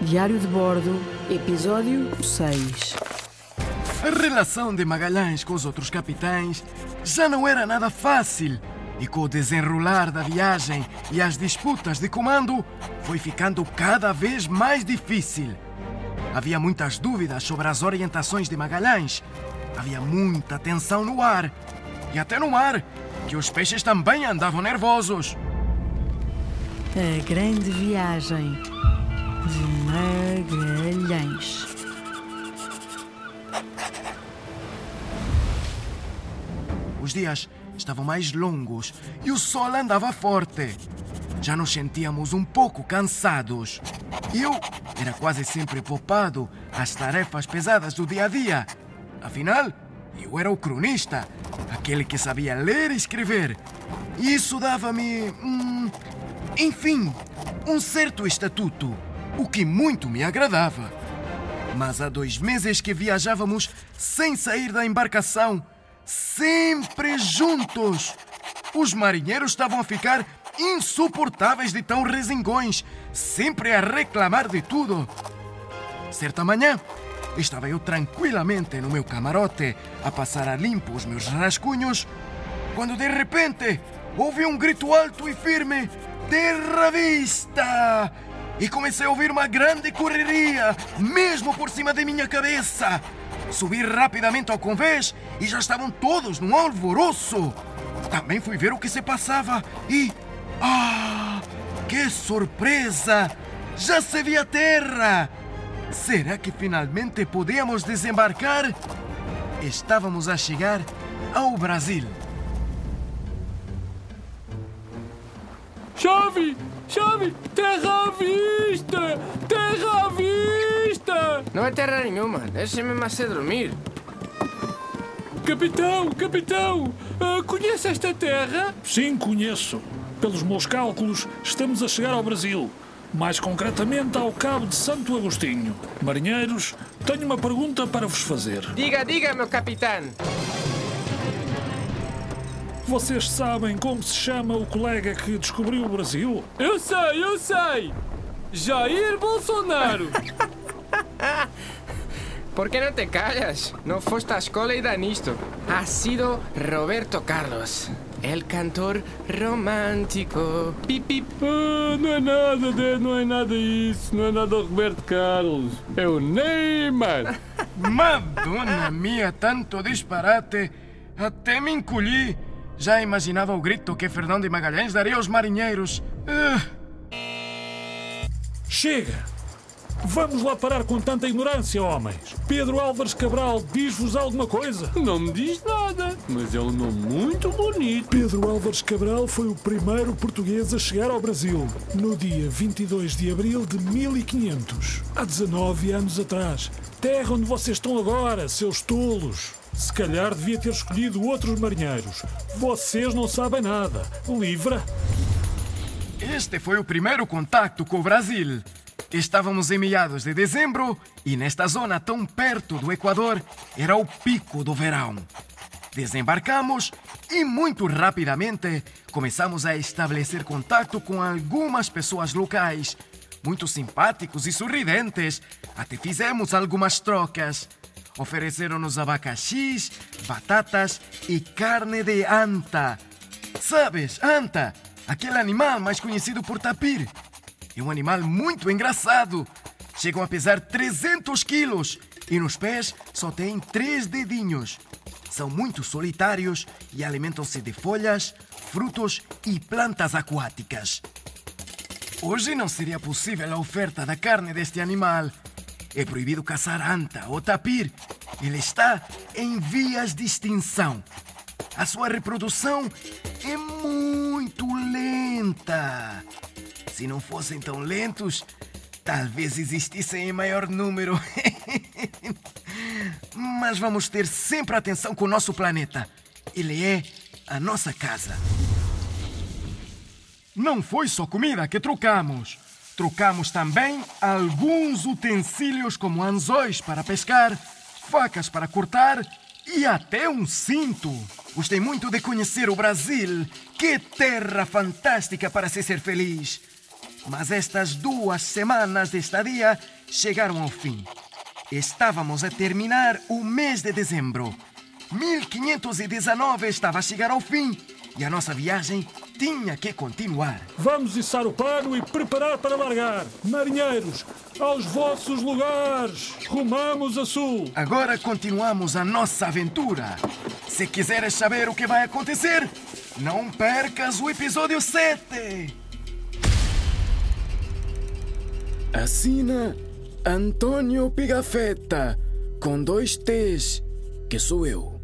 Diário de Bordo, Episódio 6 A relação de Magalhães com os outros capitães já não era nada fácil. E com o desenrolar da viagem e as disputas de comando, foi ficando cada vez mais difícil. Havia muitas dúvidas sobre as orientações de Magalhães. Havia muita tensão no ar. E até no mar, que os peixes também andavam nervosos. A Grande Viagem Os dias estavam mais longos e o sol andava forte. Já nos sentíamos um pouco cansados. Eu era quase sempre poupado às tarefas pesadas do dia a dia. Afinal, eu era o cronista, aquele que sabia ler e escrever. E isso dava-me. Hum, enfim, um certo estatuto, o que muito me agradava. Mas há dois meses que viajávamos sem sair da embarcação, sempre juntos. Os marinheiros estavam a ficar insuportáveis de tão resingões, sempre a reclamar de tudo. Certa manhã, estava eu tranquilamente no meu camarote a passar a limpo os meus rascunhos, quando de repente ouvi um grito alto e firme: Terra vista! E comecei a ouvir uma grande correria, mesmo por cima de minha cabeça. Subi rapidamente ao convés e já estavam todos num alvoroço. Também fui ver o que se passava e. Ah! Que surpresa! Já se via terra! Será que finalmente podíamos desembarcar? Estávamos a chegar ao Brasil. Chave! Chave! Terra à vista! Terra à vista! Não é terra nenhuma, deixe-me mais dormir. Capitão, capitão! ah, conhece esta terra? Sim, conheço. Pelos meus cálculos, estamos a chegar ao Brasil. Mais concretamente ao Cabo de Santo Agostinho. Marinheiros, tenho uma pergunta para vos fazer. Diga, diga, meu capitão. Vocês sabem como se chama o colega que descobriu o Brasil? Eu sei, eu sei! Jair Bolsonaro! ¿Por qué no te callas? No foste à escola e dá nisto. Ha sido Roberto Carlos, el cantor romántico. Pip, pip. Ah, não é nada, de, não é nada isso, não é nada o Roberto Carlos. É o Neymar! Madonna mia, tanto disparate! Até me encolhi. Já imaginava o grito que Fernão de Magalhães daria aos marinheiros. Ah, Chega! Vamos lá parar com tanta ignorância, homens. Pedro Álvares Cabral diz-vos alguma coisa? Não me diz nada, mas é um nome muito bonito. Pedro Álvares Cabral foi o primeiro português a chegar ao Brasil no dia 22 de abril de 1500, há 19 anos atrás. Terra onde vocês estão agora, seus tolos. Se calhar devia ter escolhido outros marinheiros. Vocês não sabem nada. Livra. Este foi o primeiro contacto com o Brasil. Estávamos em meados de dezembro e nesta zona tão perto do Equador era o pico do verão. Desembarcamos e muito rapidamente começamos a estabelecer contato com algumas pessoas locais, muito simpáticos e sorridentes. Até fizemos algumas trocas. Ofereceram-nos abacaxis, batatas e carne de anta. Sabes, anta, aquele animal mais conhecido por tapir. É um animal muito engraçado. Chegam a pesar 300 quilos e nos pés só têm três dedinhos. São muito solitários e alimentam-se de folhas, frutos e plantas aquáticas. Hoje não seria possível a oferta da carne deste animal. É proibido caçar anta ou tapir. Ele está em vias de extinção. A sua reprodução é muito lenta. Se não fossem tão lentos, talvez existissem em maior número. Mas vamos ter sempre atenção com o nosso planeta. Ele é a nossa casa. Não foi só comida que trocamos. Trocamos também alguns utensílios como anzóis para pescar, facas para cortar e até um cinto. Gostei muito de conhecer o Brasil. Que terra fantástica para se ser feliz. Mas estas duas semanas de estadia chegaram ao fim. Estávamos a terminar o mês de dezembro. 1519 estava a chegar ao fim e a nossa viagem tinha que continuar. Vamos içar o pano e preparar para largar. Marinheiros, aos vossos lugares. Rumamos a sul. Agora continuamos a nossa aventura. Se quiseres saber o que vai acontecer, não percas o episódio 7. Assina Antônio Pigafetta, com dois T's, que sou eu.